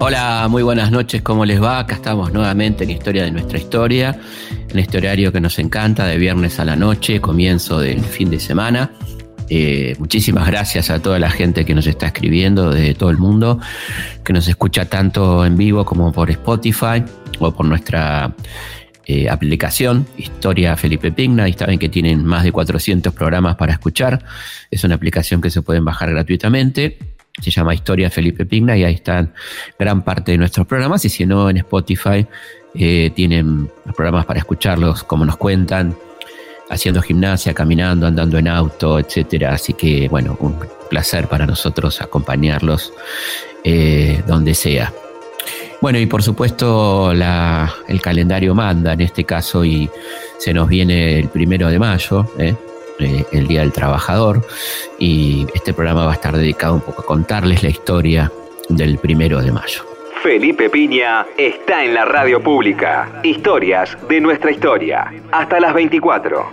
Hola, muy buenas noches, ¿cómo les va? Acá estamos nuevamente en Historia de nuestra historia, en este horario que nos encanta, de viernes a la noche, comienzo del fin de semana. Eh, muchísimas gracias a toda la gente que nos está escribiendo de todo el mundo, que nos escucha tanto en vivo como por Spotify o por nuestra eh, aplicación Historia Felipe Pigna. Y saben que tienen más de 400 programas para escuchar. Es una aplicación que se pueden bajar gratuitamente se llama Historia Felipe Pigna y ahí están gran parte de nuestros programas y si no en Spotify eh, tienen los programas para escucharlos como nos cuentan, haciendo gimnasia, caminando, andando en auto, etcétera. Así que bueno, un placer para nosotros acompañarlos eh, donde sea. Bueno, y por supuesto el calendario manda en este caso y se nos viene el primero de mayo, ¿eh? Eh, el Día del Trabajador y este programa va a estar dedicado un poco a contarles la historia del primero de mayo. Felipe Piña está en la radio pública. Historias de nuestra historia. Hasta las 24.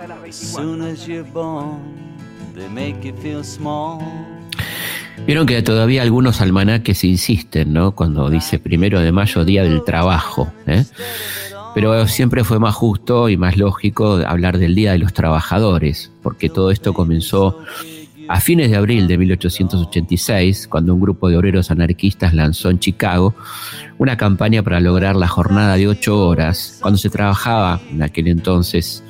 Vieron que todavía algunos almanaques insisten, ¿no? Cuando dice primero de mayo, Día del Trabajo. ¿eh? Pero siempre fue más justo y más lógico hablar del Día de los Trabajadores, porque todo esto comenzó a fines de abril de 1886, cuando un grupo de obreros anarquistas lanzó en Chicago una campaña para lograr la jornada de ocho horas, cuando se trabajaba en aquel entonces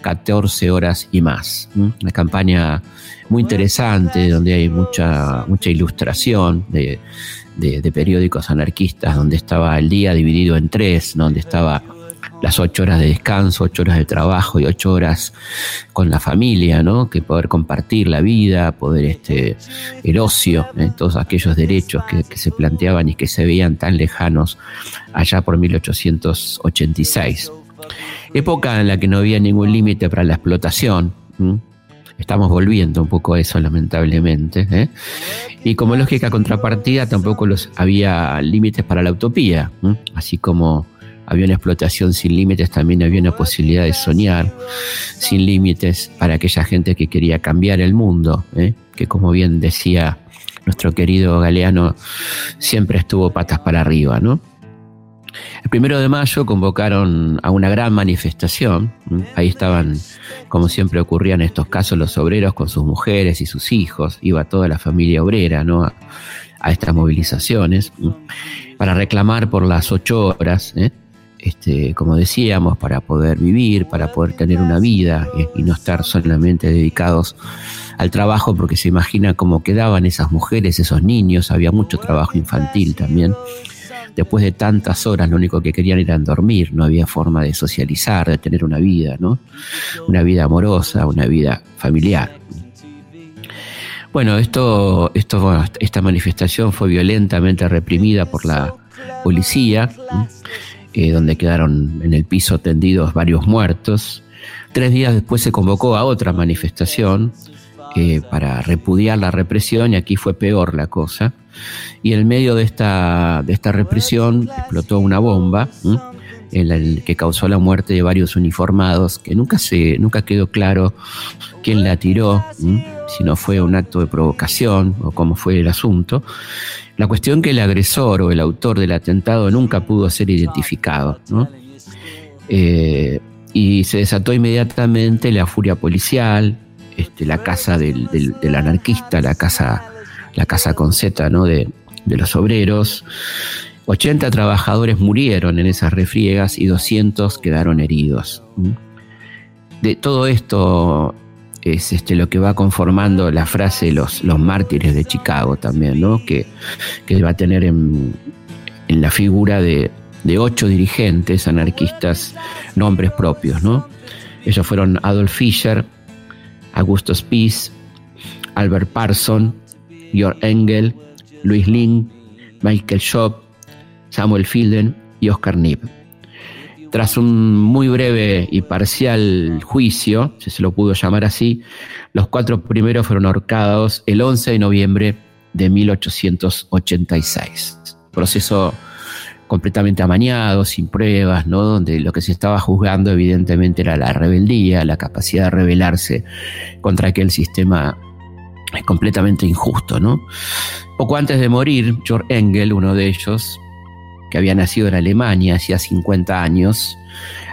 14 horas y más. Una campaña muy interesante, donde hay mucha, mucha ilustración de, de periódicos anarquistas, donde estaba el día dividido en tres, donde estaba las ocho horas de descanso, ocho horas de trabajo y ocho horas con la familia, ¿no? Que poder compartir la vida, poder este, el ocio, ¿eh? todos aquellos derechos que, se planteaban y que se veían tan lejanos allá por 1886. Época en la que no había ningún límite para la explotación. Estamos volviendo un poco a eso, lamentablemente. ¿eh? Y como lógica contrapartida, tampoco los, había límites para la utopía, así como había una explotación sin límites, también había una posibilidad de soñar sin límites para aquella gente que quería cambiar el mundo, ¿eh? que como bien decía nuestro querido Galeano, siempre estuvo patas para arriba, ¿no? El primero de mayo convocaron a una gran manifestación. Ahí estaban, como siempre ocurría en estos casos, los obreros con sus mujeres y sus hijos. Iba toda la familia obrera ¿no? a, estas movilizaciones para reclamar por las ocho horas. ¿eh? este, como decíamos, para poder vivir, para poder tener una vida y no estar solamente dedicados al trabajo, porque se imagina cómo quedaban esas mujeres, esos niños, había mucho trabajo infantil también. Después de tantas horas, lo único que querían era dormir, no había forma de socializar, de tener una vida, ¿no? Una vida amorosa, una vida familiar. Bueno, esto, esto, esta manifestación fue violentamente reprimida por la policía. Eh, donde quedaron en el piso tendidos varios muertos. Tres días después se convocó a otra manifestación eh, para repudiar la represión y aquí fue peor la cosa. Y en medio de esta, de esta represión explotó una bomba que causó la muerte de varios uniformados, que nunca, se, nunca quedó claro quién la tiró, si no fue un acto de provocación o cómo fue el asunto. La cuestión que el agresor o el autor del atentado nunca pudo ser identificado. Eh, y se desató inmediatamente la furia policial, este, la casa del, anarquista, la casa, la casa con Z ¿no? de, los obreros. 80 trabajadores murieron en esas refriegas y 200 quedaron heridos. De todo esto es este, lo que va conformando la frase los, los mártires de Chicago también, ¿no? que, que va a tener en, la figura de, ocho dirigentes anarquistas nombres propios. ¿no? Ellos fueron Adolf Fischer, Augustus Spies, Albert Parson, Georg Engel, Louis Lin, Michael Schopp, Samuel Fielden y Oscar Nib. Tras un muy breve y parcial juicio, si se lo pudo llamar así, los cuatro primeros fueron ahorcados el 11 de noviembre de 1886. Proceso completamente amañado, sin pruebas, ¿no? donde lo que se estaba juzgando evidentemente era la rebeldía, la capacidad de rebelarse contra aquel sistema completamente injusto. ¿no? Poco antes de morir, George Engel, uno de ellos, que había nacido en Alemania hacía 50 años,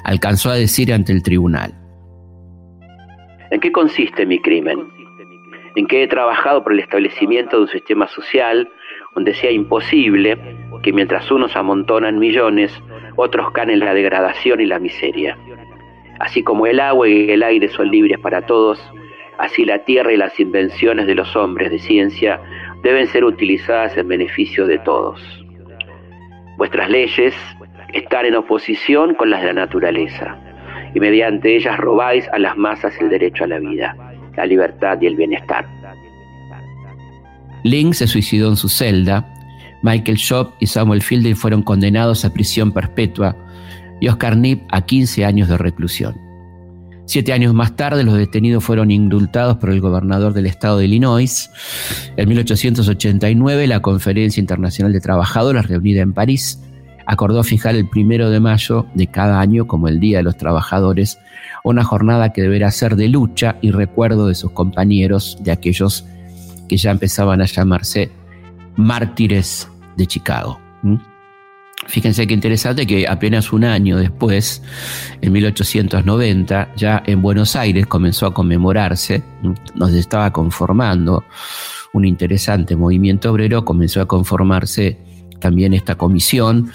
alcanzó a decir ante el tribunal, ¿En qué consiste mi crimen? En que he trabajado por el establecimiento de un sistema social donde sea imposible que mientras unos amontonan millones, otros caen en la degradación y la miseria. Así como el agua y el aire son libres para todos, así la tierra y las invenciones de los hombres de ciencia deben ser utilizadas en beneficio de todos. Vuestras leyes están en oposición con las de la naturaleza, y mediante ellas robáis a las masas el derecho a la vida, la libertad y el bienestar. Link se suicidó en su celda, Michael Shop y Samuel Fielding fueron condenados a prisión perpetua y Oscar Nip a 15 años de reclusión. Siete años más tarde, los detenidos fueron indultados por el gobernador del estado de Illinois. En 1889, la Conferencia Internacional de Trabajadores, reunida en París, acordó fijar el primero de mayo de cada año como el Día de los Trabajadores, una jornada que deberá ser de lucha y recuerdo de sus compañeros, de aquellos que ya empezaban a llamarse mártires de Chicago. Fíjense qué interesante que apenas un año después, en 1890, ya en Buenos Aires comenzó a conmemorarse, nos estaba conformando un interesante movimiento obrero, comenzó a conformarse también esta comisión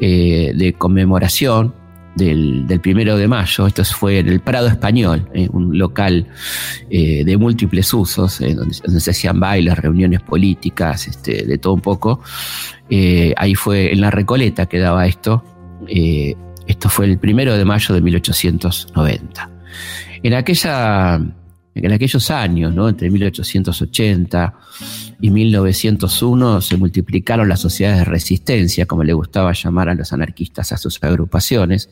eh, de conmemoración del, primero de mayo. Esto fue en el Prado Español, eh, un local eh, de múltiples usos, donde, se hacían bailes, reuniones políticas, este, de todo un poco. ahí fue en la Recoleta que daba esto. esto fue el primero de mayo de 1890. En aquella en aquellos años, ¿no? entre 1880 y 1901, se multiplicaron las sociedades de resistencia, como le gustaba llamar a los anarquistas a sus agrupaciones.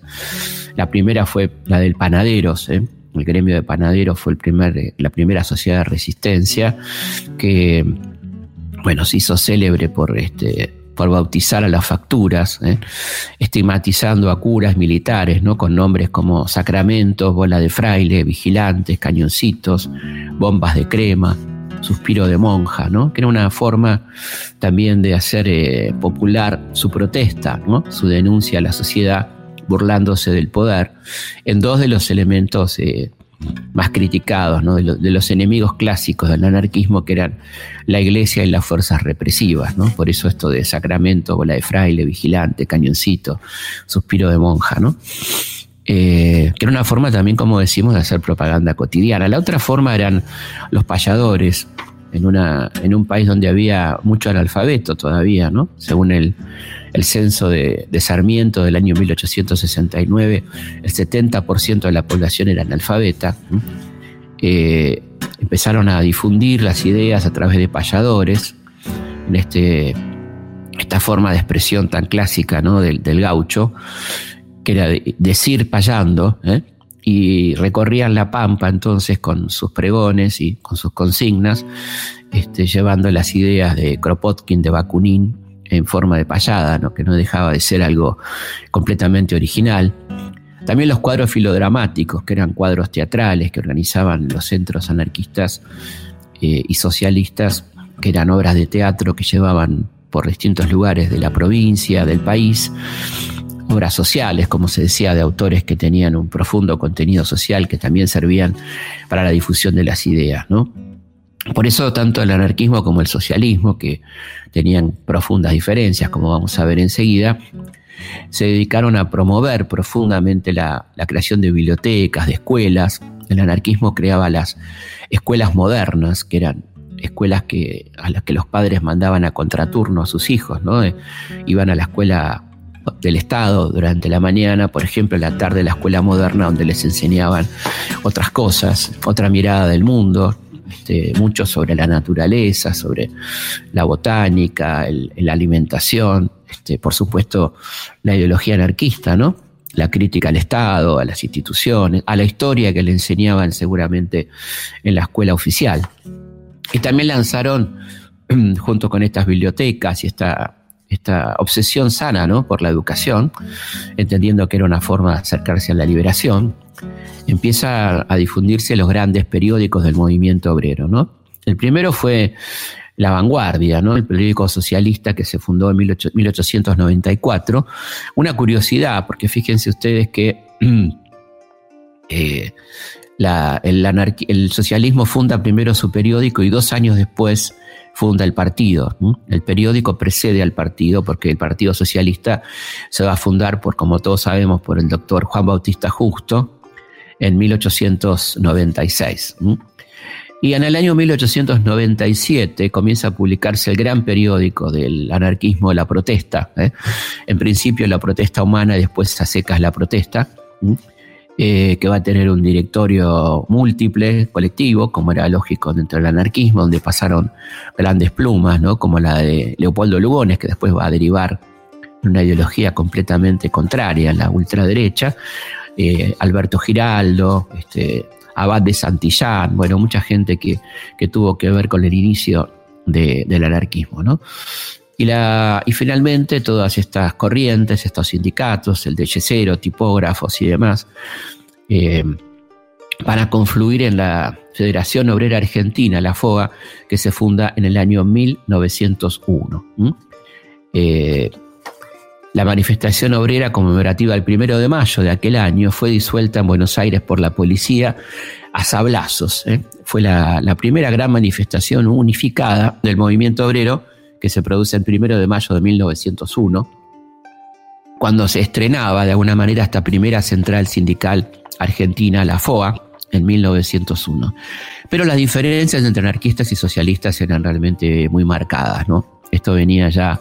La primera fue la del Panaderos, ¿eh? el gremio de Panaderos fue primer, la primera sociedad de resistencia que bueno, se hizo célebre por este, por bautizar a las facturas, ¿eh? estigmatizando a curas militares, ¿no? con nombres como sacramentos, bola de fraile, vigilantes, cañoncitos, bombas de crema, suspiro de monja, ¿no? que era una forma también de hacer eh, popular su protesta, ¿no? su denuncia a la sociedad burlándose del poder, en dos de los elementos eh, más criticados, ¿no? de, los enemigos clásicos del anarquismo, que eran la iglesia y las fuerzas represivas. ¿no? Por eso esto de sacramento, bola de fraile, vigilante, cañoncito, suspiro de monja. ¿no? Eh, que era una forma también, como decimos, de hacer propaganda cotidiana. La otra forma eran los payadores, en, una, en un país donde había mucho analfabeto todavía, ¿no? según el, el censo de, Sarmiento del año 1869, el 70% de la población era analfabeta. Eh, empezaron a difundir las ideas a través de payadores, en este, esta forma de expresión tan clásica ¿no? del, gaucho, que era decir payando, ¿eh? y recorrían la pampa entonces con sus pregones y con sus consignas, este, llevando las ideas de Kropotkin, de Bakunin, en forma de payada, ¿no? que no dejaba de ser algo completamente original. También los cuadros filodramáticos, que eran cuadros teatrales que organizaban los centros anarquistas eh, y socialistas, que eran obras de teatro que llevaban por distintos lugares de la provincia, del país, obras sociales, como se decía, de autores que tenían un profundo contenido social, que también servían para la difusión de las ideas, ¿no? Por eso tanto el anarquismo como el socialismo, que tenían profundas diferencias, como vamos a ver enseguida, se dedicaron a promover profundamente la, creación de bibliotecas, de escuelas. El anarquismo creaba las escuelas modernas, que eran escuelas que, a las que los padres mandaban a contraturno a sus hijos, ¿no? Eh, iban a la escuela del Estado durante la mañana, por ejemplo, en la tarde la escuela moderna donde les enseñaban otras cosas, otra mirada del mundo, este, mucho sobre la naturaleza, sobre la botánica, la alimentación, este, por supuesto la ideología anarquista, ¿no? la crítica al Estado, a las instituciones, a la historia que le enseñaban seguramente en la escuela oficial. Y también lanzaron, junto con estas bibliotecas y esta esta obsesión sana ¿no? por la educación, entendiendo que era una forma de acercarse a la liberación, empieza a difundirse los grandes periódicos del movimiento obrero. ¿no? El primero fue La Vanguardia, ¿no? el periódico socialista que se fundó en 1894. Una curiosidad, porque fíjense ustedes que eh, el, socialismo funda primero su periódico y dos años después funda el partido. El periódico precede al partido porque el Partido Socialista se va a fundar, por, como todos sabemos, por el doctor Juan Bautista Justo en 1896. Y en el año 1897 comienza a publicarse el gran periódico del anarquismo La Protesta. ¿eh? En principio la protesta humana, después a secas la protesta. Que va a tener un directorio múltiple, colectivo, como era lógico dentro del anarquismo, donde pasaron grandes plumas, ¿no? como la de Leopoldo Lugones, que después va a derivar en una ideología completamente contraria a la ultraderecha, eh, Alberto Giraldo, este, Abad de Santillán, bueno, mucha gente que, tuvo que ver con el inicio del anarquismo. ¿no? Y, finalmente todas estas corrientes, estos sindicatos, el de Yesero, tipógrafos y demás, eh, van a confluir en la Federación Obrera Argentina, la FOA, que se funda en el año 1901. Eh, la manifestación obrera conmemorativa del primero de mayo de aquel año fue disuelta en Buenos Aires por la policía a sablazos. ¿eh? Fue la, primera gran manifestación unificada del movimiento obrero que se produce el primero de mayo de 1901, cuando se estrenaba de alguna manera esta primera central sindical argentina, la FOA, en 1901. Pero las diferencias entre anarquistas y socialistas eran realmente muy marcadas, ¿no? Esto venía ya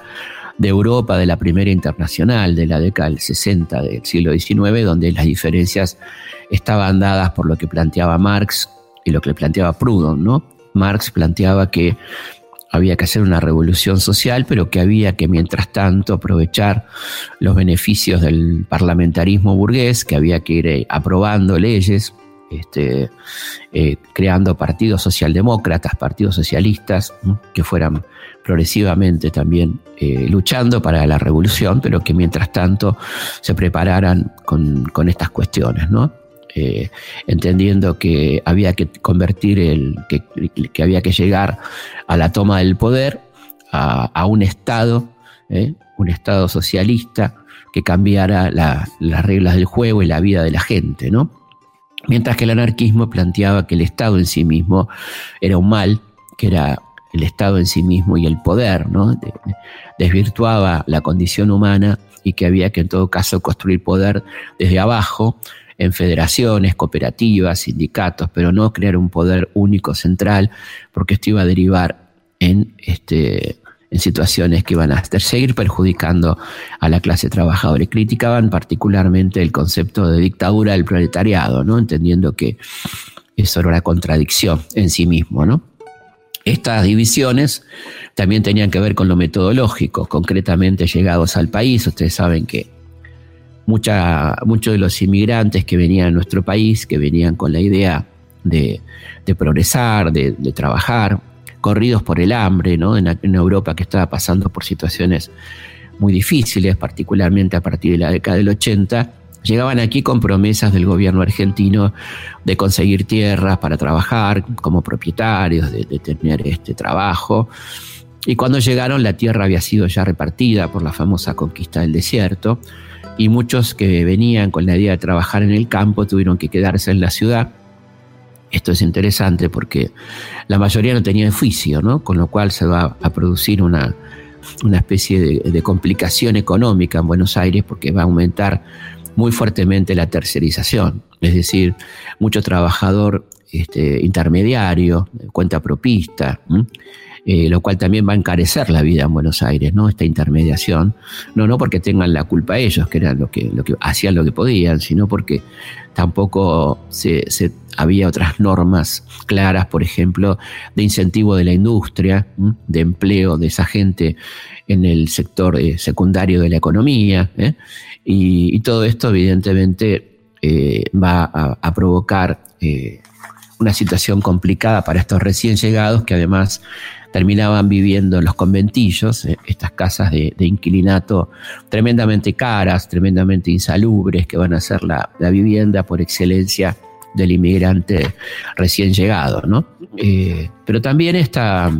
de Europa, de la primera internacional, de la década del 60 del siglo XIX, donde las diferencias estaban dadas por lo que planteaba Marx y lo que planteaba Proudhon, ¿no? Marx planteaba que había que hacer una revolución social, pero que había que, mientras tanto, aprovechar los beneficios del parlamentarismo burgués, que había que ir eh, aprobando leyes, este, eh, creando partidos socialdemócratas, partidos socialistas, que fueran progresivamente también eh, luchando para la revolución, pero que mientras tanto se prepararan con, con estas cuestiones, ¿no? Eh, entendiendo que había que convertir el, que, había que llegar a la toma del poder, a, un Estado, eh, un Estado socialista que cambiara las reglas del juego y la vida de la gente, ¿no? Mientras que el anarquismo planteaba que el Estado en sí mismo era un mal, que era el Estado en sí mismo y el poder, ¿no? desvirtuaba la condición humana y que había que en todo caso construir poder desde abajo en federaciones, cooperativas, sindicatos, pero no crear un poder único central, porque esto iba a derivar en, este, situaciones que iban a seguir perjudicando a la clase trabajadora. Y criticaban particularmente el concepto de dictadura del proletariado, ¿no? entendiendo que eso era una contradicción en sí mismo. ¿no? Estas divisiones también tenían que ver con lo metodológico, concretamente llegados al país. Ustedes saben que muchos de los inmigrantes que venían a nuestro país, que venían con la idea de, progresar, de, trabajar, corridos por el hambre, ¿no? En, Europa que estaba pasando por situaciones muy difíciles, particularmente a partir de la década del 80, llegaban aquí con promesas del gobierno argentino de conseguir tierras para trabajar como propietarios, de, de tener este trabajo. Y cuando llegaron la tierra había sido ya repartida por la famosa conquista del desierto y muchos que venían con la idea de trabajar en el campo tuvieron que quedarse en la ciudad. Esto es interesante porque la mayoría no tenía oficio, ¿no? con lo cual se va a producir una, especie de, complicación económica en Buenos Aires porque va a aumentar muy fuertemente la tercerización, es decir, mucho trabajador este, intermediario, cuenta propista, eh, lo cual también va a encarecer la vida en Buenos Aires, ¿no? Esta intermediación, no, no porque tengan la culpa ellos, que eran lo que, lo que hacían lo que podían, sino porque tampoco se, había otras normas claras, por ejemplo, de incentivo de la industria, de empleo de esa gente en el sector eh, secundario de la economía, ¿eh? y, todo esto evidentemente va a, provocar una situación complicada para estos recién llegados que además terminaban viviendo en los conventillos, eh, estas casas de, inquilinato tremendamente caras, tremendamente insalubres, que van a ser la, vivienda por excelencia del inmigrante recién llegado. ¿no? Eh, pero también esta,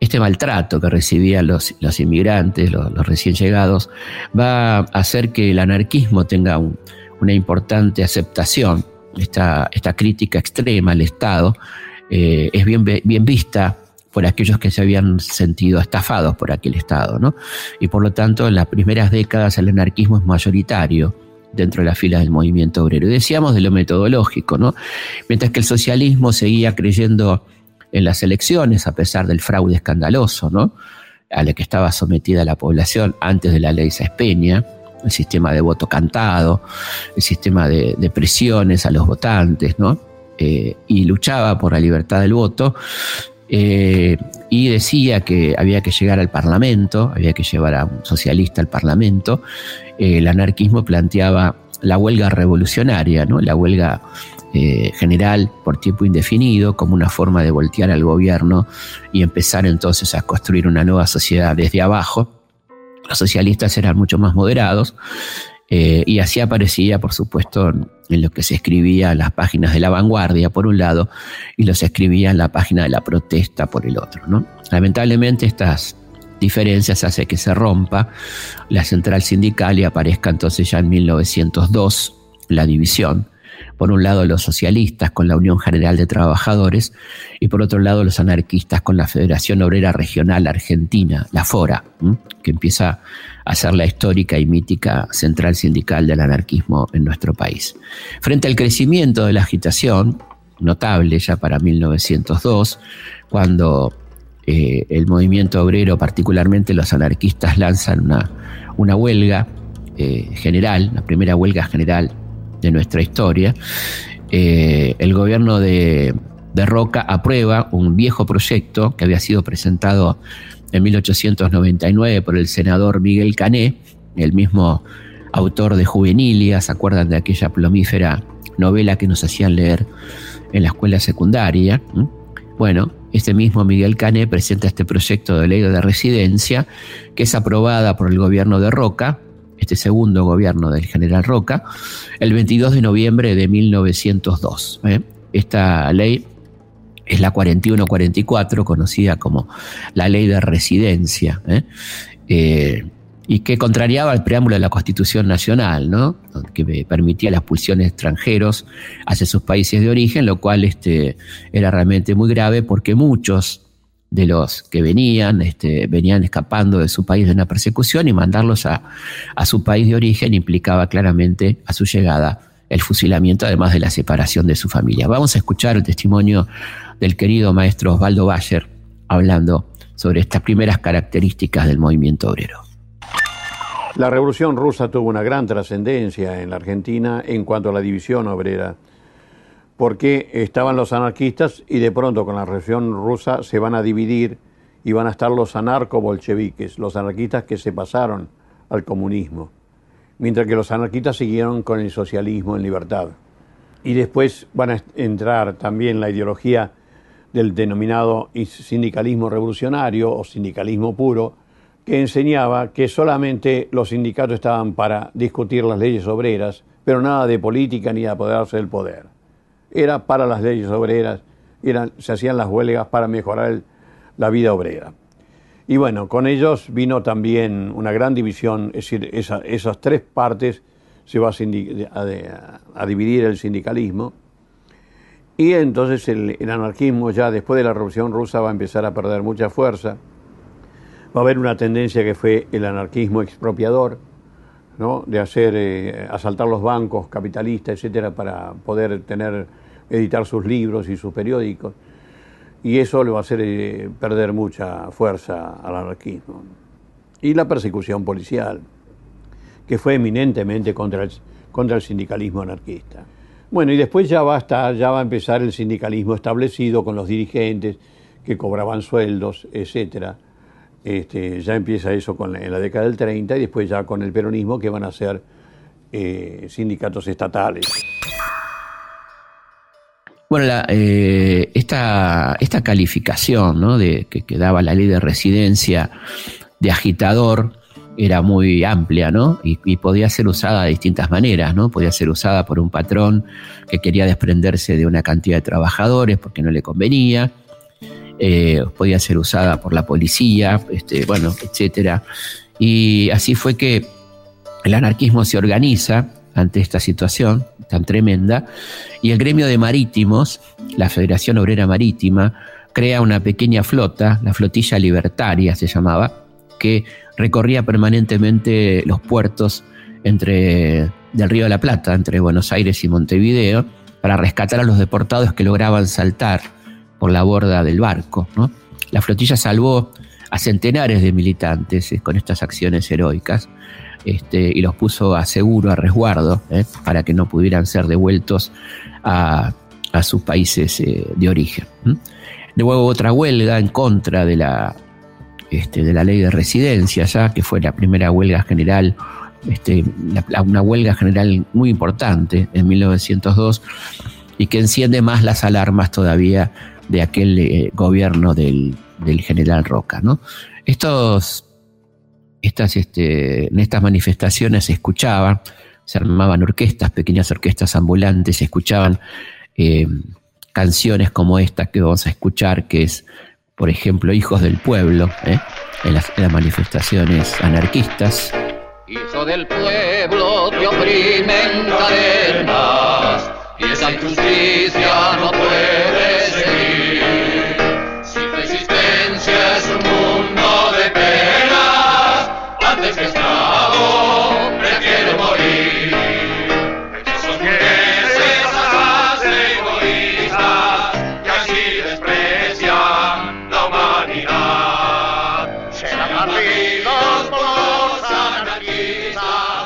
este maltrato que recibían los, los inmigrantes, los, recién llegados, va a hacer que el anarquismo tenga una importante aceptación. Esta, crítica extrema al Estado eh, es bien, vista por aquellos que se habían sentido estafados por aquel Estado, ¿no? Y por lo tanto, en las primeras décadas el anarquismo es mayoritario dentro de las filas del movimiento obrero. Y decíamos de lo metodológico, ¿no? Mientras que el socialismo seguía creyendo en las elecciones, a pesar del fraude escandaloso, ¿no? A que estaba sometida la población antes de la ley Sespeña, el sistema de voto cantado, el sistema de, presiones a los votantes, ¿no? Eh, y luchaba por la libertad del voto, eh, y decía que había que llegar al Parlamento, había que llevar a un socialista al Parlamento. Eh, el anarquismo planteaba la huelga revolucionaria, ¿no? la huelga general por tiempo indefinido, como una forma de voltear al gobierno y empezar entonces a construir una nueva sociedad desde abajo. Los socialistas eran mucho más moderados eh, y así aparecía, por supuesto, en lo que se escribía en las páginas de la vanguardia, por un lado, y los escribía en la página de la protesta, por el otro. ¿no? Lamentablemente estas diferencias hacen que se rompa la central sindical y aparezca entonces ya en 1902 la división por un lado los socialistas con la Unión General de Trabajadores y por otro lado los anarquistas con la Federación Obrera Regional Argentina, la FORA, que empieza a ser la histórica y mítica central sindical del anarquismo en nuestro país. Frente al crecimiento de la agitación, notable ya para 1902, cuando eh, el movimiento obrero, particularmente los anarquistas, lanzan una, una huelga eh, general, la primera huelga general de nuestra historia, eh, el gobierno de, Roca aprueba un viejo proyecto que había sido presentado en 1899 por el senador Miguel Cané, el mismo autor de Juvenilia, ¿se acuerdan de aquella plomífera novela que nos hacían leer en la escuela secundaria? ¿Mm? Bueno, este mismo Miguel Cané presenta este proyecto de ley de residencia que es aprobada por el gobierno de Roca este segundo gobierno del general Roca, el 22 de noviembre de 1902. ¿eh? Esta ley es la 4144, conocida como la ley de residencia, ¿eh? Eh, y que contrariaba el preámbulo de la Constitución Nacional, que permitía la expulsión de extranjeros hacia sus países de origen, lo cual este, era realmente muy grave porque muchos de los que venían, este, venían escapando de su país de una persecución y mandarlos a, su país de origen implicaba claramente a su llegada el fusilamiento, además de la separación de su familia. Vamos a escuchar el testimonio del querido maestro Osvaldo Bayer hablando sobre estas primeras características del movimiento obrero. La revolución rusa tuvo una gran trascendencia en la Argentina en cuanto a la división obrera porque estaban los anarquistas y de pronto con la revolución rusa se van a dividir y van a estar los anarco-bolcheviques, los anarquistas que se pasaron al comunismo, mientras que los anarquistas siguieron con el socialismo en libertad. Y después van a entrar también la ideología del denominado sindicalismo revolucionario o sindicalismo puro, que enseñaba que solamente los sindicatos estaban para discutir las leyes obreras, pero nada de política ni de apoderarse del poder era para las leyes obreras, se hacían las huelgas para mejorar la vida obrera. Y bueno, con ellos vino también una gran división, es decir, esas tres partes se va a, dividir el sindicalismo. Y entonces el, anarquismo ya después de la Revolución Rusa va a empezar a perder mucha fuerza. Va a haber una tendencia que fue el anarquismo expropiador, ¿no? de hacer, eh, asaltar los bancos capitalistas, etcétera, para poder tener editar sus libros y sus periódicos, y eso le va a hacer eh, perder mucha fuerza al anarquismo. Y la persecución policial, que fue eminentemente contra el, contra el sindicalismo anarquista. Bueno, y después ya va, a estar, ya va a empezar el sindicalismo establecido con los dirigentes que cobraban sueldos, etcétera. Este, ya empieza eso con en la década del 30 y después ya con el peronismo que van a ser eh, sindicatos estatales. Bueno, eh, esta, esta, calificación de, que, que, daba la ley de residencia de agitador era muy amplia, ¿no? Y, podía ser usada de distintas maneras, ¿no? Podía ser usada por un patrón que quería desprenderse de una cantidad de trabajadores porque no le convenía. Eh, podía ser usada por la policía, este, bueno, etcétera. Y así fue que el anarquismo se organiza ante esta situación tan tremenda y el gremio de marítimos, la Federación Obrera Marítima, crea una pequeña flota, la flotilla libertaria se llamaba, que recorría permanentemente los puertos entre, del Río de la Plata, entre Buenos Aires y Montevideo, para rescatar a los deportados que lograban saltar por la borda del barco. La flotilla salvó a centenares de militantes eh, con estas acciones heroicas este, y los puso a seguro, a resguardo, eh, para que no pudieran ser devueltos a, sus países eh, de origen. Luego otra huelga en contra de la este, de la ley de residencia, ya que fue la primera huelga general, este, una huelga general muy importante en 1902 y que enciende más las alarmas todavía de aquel eh, gobierno del, general Roca. Estos, estas, este, en estas manifestaciones se escuchaban, se armaban orquestas, pequeñas orquestas ambulantes, se escuchaban eh, canciones como esta que vamos a escuchar, que es por ejemplo, hijos del pueblo, ¿eh? en, las, manifestaciones anarquistas. Hijo del pueblo te oprimen cadenas y esa injusticia no puede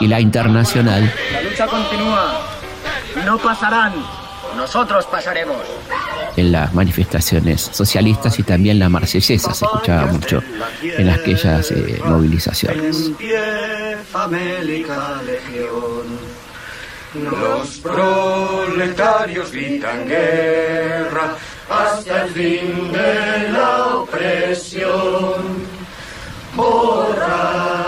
y la internacional. La lucha continúa. No pasarán. Nosotros pasaremos. En las manifestaciones socialistas y también la marsellesa se escuchaba mucho en aquellas eh, movilizaciones. Los proletarios gritan guerra hasta el fin de la opresión. Borrar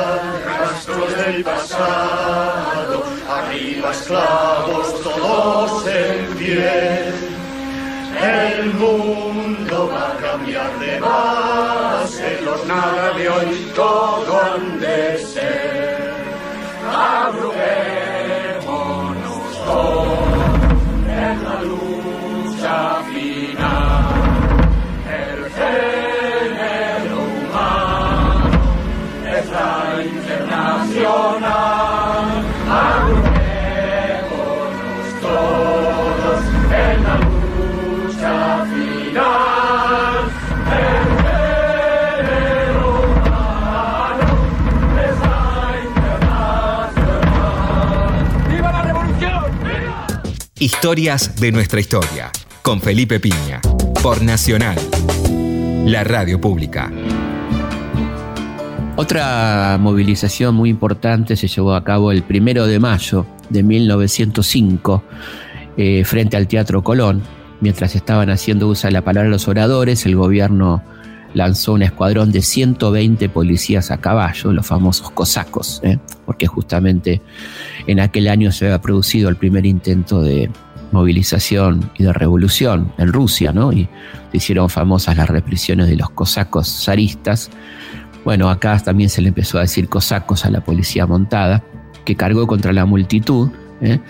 del pasado, arriba esclavos todos en pie. El mundo va a cambiar de base, los nada de hoy todo han de ser. Abruguémonos Historias de nuestra historia. Con Felipe Piña. Por Nacional. La radio pública. Otra movilización muy importante se llevó a cabo el primero de mayo de 1905 eh, frente al Teatro Colón. Mientras estaban haciendo uso de la palabra los oradores, el gobierno lanzó un escuadrón de 120 policías a caballo, los famosos cosacos, ¿eh? porque justamente en aquel año se había producido el primer intento de movilización y de revolución en Rusia, ¿no? Y se hicieron famosas las represiones de los cosacos zaristas. Bueno, acá también se le empezó a decir cosacos a la policía montada, que cargó contra la multitud ¿eh?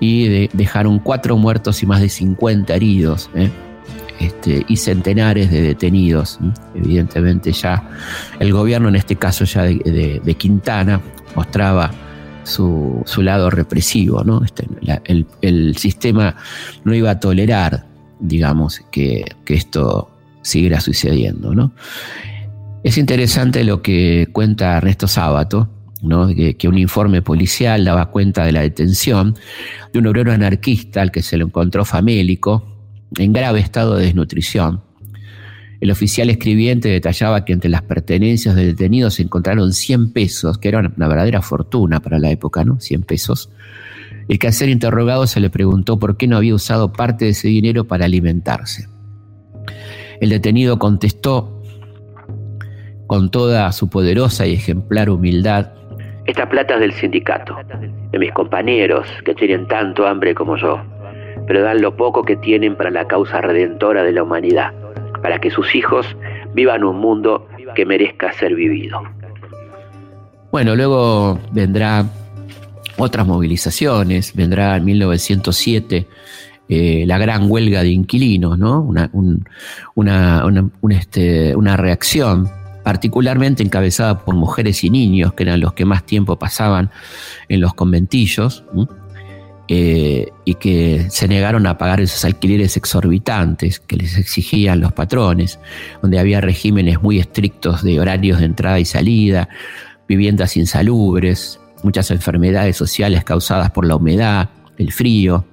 y de- dejaron cuatro muertos y más de 50 heridos. ¿eh? Este, y centenares de detenidos. Evidentemente ya el gobierno, en este caso ya de, Quintana, mostraba su, lado represivo. ¿no? Este, el sistema no iba a tolerar, digamos, que, que esto siguiera sucediendo. ¿no? Es interesante lo que cuenta Ernesto Sábato, ¿no? que, que un informe policial daba cuenta de la detención de un obrero anarquista al que se lo encontró famélico, en grave estado de desnutrición. El oficial escribiente detallaba que entre las pertenencias del detenido se encontraron 100 pesos, que era una verdadera fortuna para la época, ¿no? 100 pesos, El que al ser interrogado se le preguntó por qué no había usado parte de ese dinero para alimentarse. El detenido contestó con toda su poderosa y ejemplar humildad, esta plata del sindicato, de mis compañeros que tienen tanto hambre como yo, pero dan lo poco que tienen para la causa redentora de la humanidad, para que sus hijos vivan un mundo que merezca ser vivido. Bueno, luego vendrá otras movilizaciones, vendrá en 1907 eh, la gran huelga de inquilinos, ¿no? Una, una, este, una, reacción particularmente encabezada por mujeres y niños, que eran los que más tiempo pasaban en los conventillos, eh, y que se negaron a pagar esos alquileres exorbitantes que les exigían los patrones, donde había regímenes muy estrictos de horarios de entrada y salida, viviendas insalubres, muchas enfermedades sociales causadas por la humedad, el frío,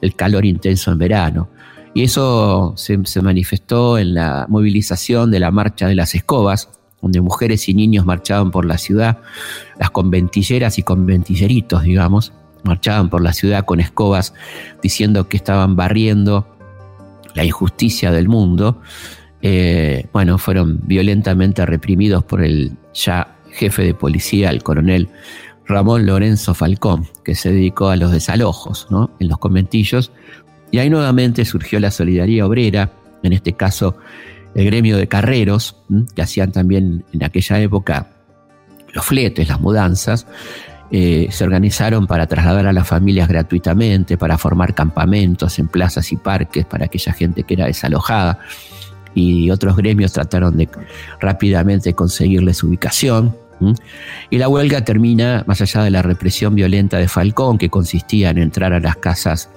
el calor intenso en verano. Y eso se, manifestó en la movilización de la Marcha de las Escobas, donde mujeres y niños marchaban por la ciudad, las conventilleras y conventilleritos, digamos, marchaban por la ciudad con escobas diciendo que estaban barriendo la injusticia del mundo. Eh, bueno, fueron violentamente reprimidos por el ya jefe de policía, el coronel Ramón Lorenzo Falcón, que se dedicó a los desalojos ¿no? en los conventillos. Y ahí nuevamente surgió la solidaridad obrera, en este caso el gremio de carreros, que hacían también en aquella época los fletes, las mudanzas, eh, se organizaron para trasladar a las familias gratuitamente, para formar campamentos en plazas y parques para aquella gente que era desalojada. Y otros gremios trataron de rápidamente conseguirles ubicación. Y la huelga termina, más allá de la represión violenta de Falcón, que consistía en entrar a las casas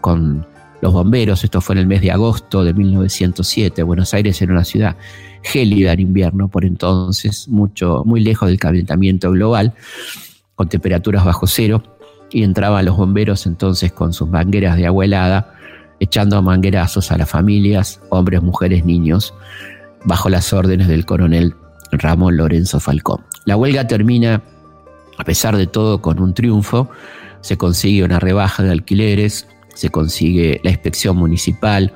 con los bomberos, esto fue en el mes de agosto de 1907, Buenos Aires era una ciudad gélida en invierno por entonces, mucho, muy lejos del calentamiento global, con temperaturas bajo cero, y entraban los bomberos entonces con sus mangueras de agua helada, echando manguerazos a las familias, hombres, mujeres, niños, bajo las órdenes del coronel Ramón Lorenzo Falcón. La huelga termina, a pesar de todo, con un triunfo. Se consigue una rebaja de alquileres, se consigue la inspección municipal,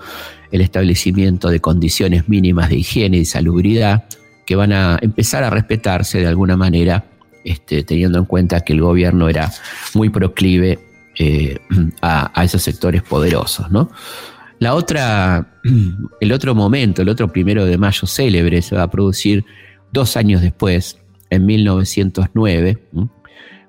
el establecimiento de condiciones mínimas de higiene y salubridad que van a empezar a respetarse de alguna manera, este, teniendo en cuenta que el gobierno era muy proclive eh, a, esos sectores poderosos. ¿no? La otra, el otro momento, el otro primero de mayo célebre se va a producir dos años después, en 1909,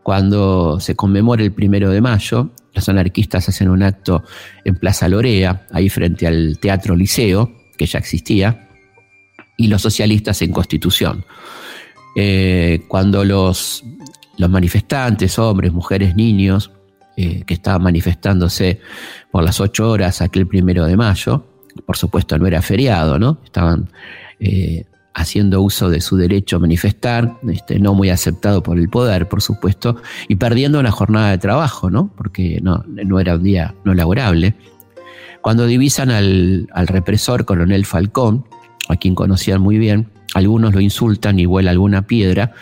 cuando se conmemora el primero de mayo, los anarquistas hacen un acto en Plaza Lorea, ahí frente al Teatro Liceo, que ya existía, y los socialistas en Constitución. Eh, cuando los, manifestantes, hombres, mujeres, niños, eh, que estaban manifestándose por las ocho horas aquel primero de mayo, por supuesto no era feriado, ¿no? Estaban eh, haciendo uso de su derecho a manifestar, este, no muy aceptado por el poder, por supuesto, y perdiendo una jornada de trabajo, ¿no? Porque no, no era un día no laborable. Cuando divisan al, represor coronel Falcón, a quien conocían muy bien, algunos lo insultan y vuela alguna piedra,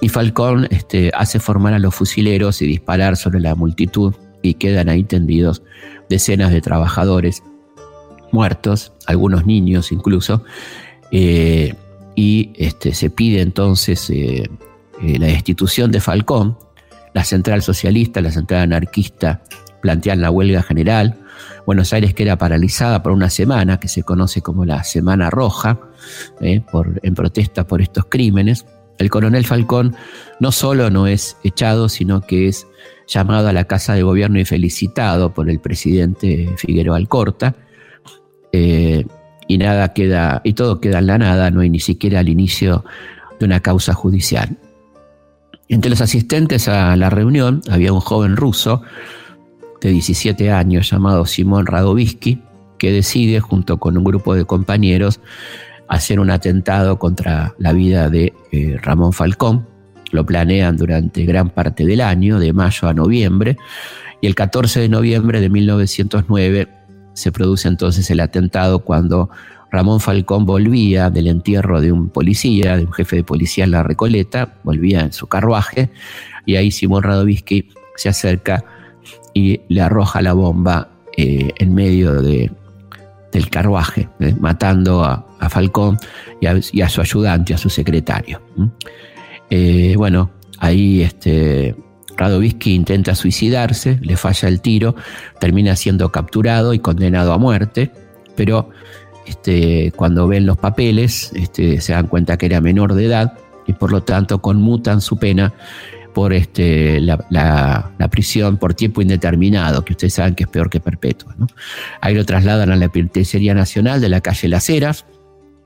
y Falcón este, hace formar a los fusileros y disparar sobre la multitud, y quedan ahí tendidos decenas de trabajadores muertos, algunos niños incluso, eh, y este, se pide entonces eh, eh, la destitución de Falcón, la central socialista, la central anarquista plantean la huelga general, Buenos Aires queda paralizada por una semana que se conoce como la Semana Roja, por, en protesta por estos crímenes. El coronel Falcón no solo no es echado, sino que es llamado a la Casa de Gobierno y felicitado por el presidente Figueroa Alcorta y nada queda, y todo queda en la nada, no hay ni siquiera el inicio de una causa judicial. Entre los asistentes a la reunión había un joven ruso de 17 años llamado Simón Radovisky, que decide, junto con un grupo de compañeros, hacer un atentado contra la vida de eh, Ramón Falcón. Lo planean durante gran parte del año, de mayo a noviembre, y el 14 de noviembre de 1909 se produce entonces el atentado cuando Ramón Falcón volvía del entierro de un policía, de un jefe de policía en la Recoleta, volvía en su carruaje, y ahí Simón Radovisky se acerca y le arroja la bomba eh, en medio de, del carruaje, eh, matando a, Falcón y a, su ayudante, a su secretario. Eh, bueno, ahí este, Radovisky intenta suicidarse, le falla el tiro, termina siendo capturado y condenado a muerte, pero este, cuando ven los papeles este, se dan cuenta que era menor de edad y por lo tanto conmutan su pena por este, la, prisión por tiempo indeterminado, que ustedes saben que es peor que perpetua. Ahí lo trasladan a la Penitenciaría Nacional de la calle Las Heras,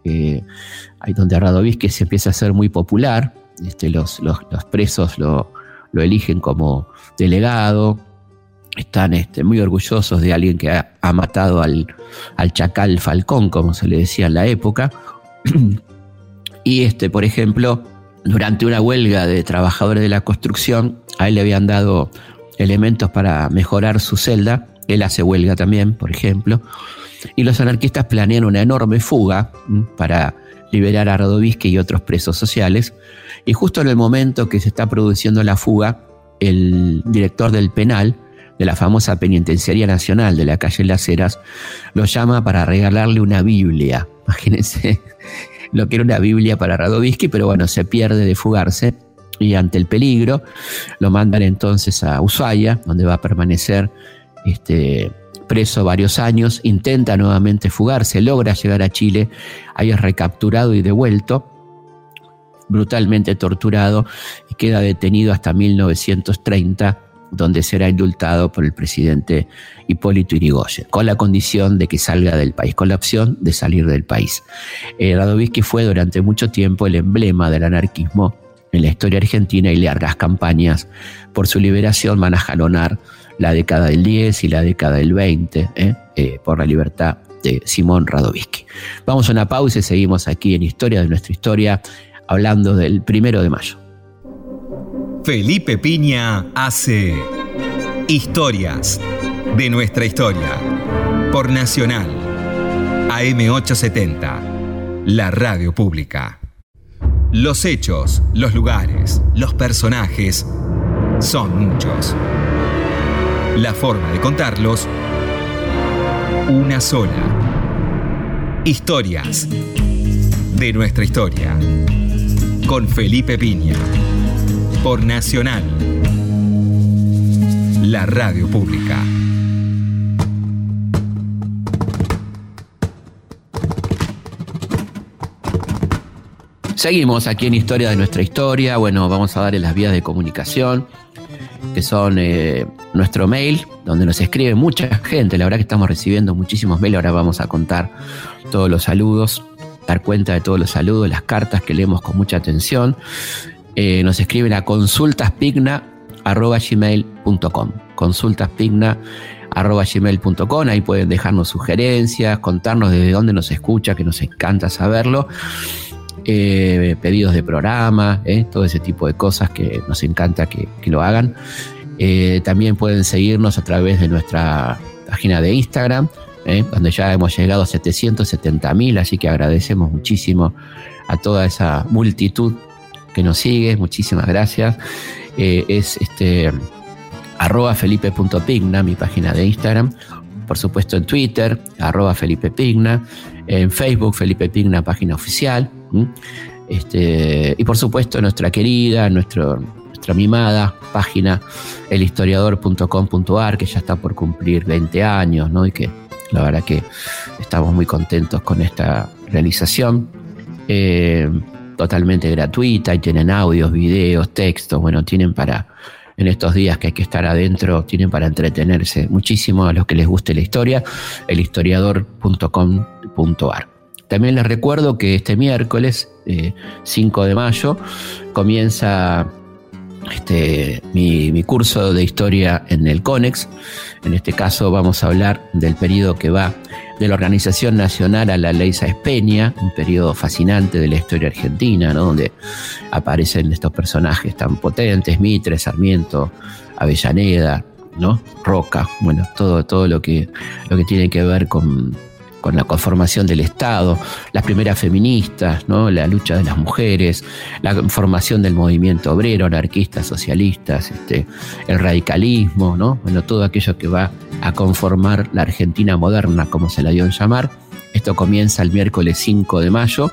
ahí donde Radovisky se empieza a ser muy popular, este, los, los- presos lo, lo eligen como delegado, están este, muy orgullosos de alguien que ha, ha matado al, al chacal Falcón, como se le decía en la época. y este, por ejemplo, durante una huelga de trabajadores de la construcción, a él le habían dado elementos para mejorar su celda. Él hace huelga también, por ejemplo. Y los anarquistas planean una enorme fuga para liberar a Radovisky y otros presos sociales. Y justo en el momento que se está produciendo la fuga, el director del penal, de la famosa Penitenciaría Nacional de la calle Las Heras, lo llama para regalarle una Biblia. Imagínense lo que era una Biblia para Radovisky, pero bueno, se pierde de fugarse y ante el peligro lo mandan entonces a Ushuaia, donde va a permanecer este, preso varios años, intenta nuevamente fugarse, logra llegar a Chile, ahí es recapturado y devuelto, brutalmente torturado y queda detenido hasta 1930 donde será indultado por el presidente Hipólito Yrigoyen, con la condición de que salga del país, con la opción de salir del país. Eh, Radovisky fue durante mucho tiempo el emblema del anarquismo en la historia argentina y largas campañas por su liberación van a jalonar la década del 10 y la década del 20 ¿eh? Eh, por la libertad de Simón Radovisky. Vamos a una pausa y seguimos aquí en Historia de nuestra historia hablando del primero de mayo. Felipe Piña hace Historias de nuestra historia por Nacional AM870, la radio pública. Los hechos, los lugares, los personajes son muchos. La forma de contarlos, una sola. Historias de nuestra historia con Felipe Piña por Nacional, la radio pública. Seguimos aquí en Historia de nuestra historia. Bueno, vamos a darle las vías de comunicación, que son eh, nuestro mail, donde nos escribe mucha gente. La verdad que estamos recibiendo muchísimos mails. Ahora vamos a contar todos los saludos, dar cuenta de todos los saludos, las cartas que leemos con mucha atención. Eh, nos escriben a consultaspigna.gmail.com consultaspigna.gmail.com Ahí pueden dejarnos sugerencias, contarnos desde dónde nos escucha, que nos encanta saberlo. Eh, pedidos de programa, eh, todo ese tipo de cosas que nos encanta que, lo hagan. También pueden seguirnos a través de nuestra página de Instagram, donde ya hemos llegado a 770 mil, así que agradecemos muchísimo a toda esa multitud que nos sigue, muchísimas gracias. Eh, es este arroba felipe.pigna, mi página de Instagram, por supuesto en Twitter, arroba Felipe Pigna, en Facebook, Felipe Pigna, página oficial. Este, y por supuesto nuestra querida, nuestro, nuestra mimada página, elhistoriador.com.ar, que ya está por cumplir 20 años, ¿no? Y que la verdad que estamos muy contentos con esta realización. Eh, totalmente gratuita y tienen audios, videos, textos, bueno, tienen para, en estos días que hay que estar adentro, tienen para entretenerse muchísimo a los que les guste la historia, elhistoriador.com.ar. También les recuerdo que este miércoles, eh, 5 de mayo, comienza este, mi, curso de historia en el CONEX. En este caso vamos a hablar del periodo que va de la Organización Nacional a la Ley Sáenz Peña, un periodo fascinante de la historia argentina, ¿no? donde aparecen estos personajes tan potentes, Mitre, Sarmiento, Avellaneda, ¿no? Roca, bueno, todo, todo lo que, lo que tiene que ver con, con la conformación del Estado, las primeras feministas, ¿no? la lucha de las mujeres, la formación del movimiento obrero, anarquistas, socialistas, este, el radicalismo, ¿no? bueno, todo aquello que va a conformar la Argentina moderna, como se la dio en llamar. Esto comienza el miércoles 5 de mayo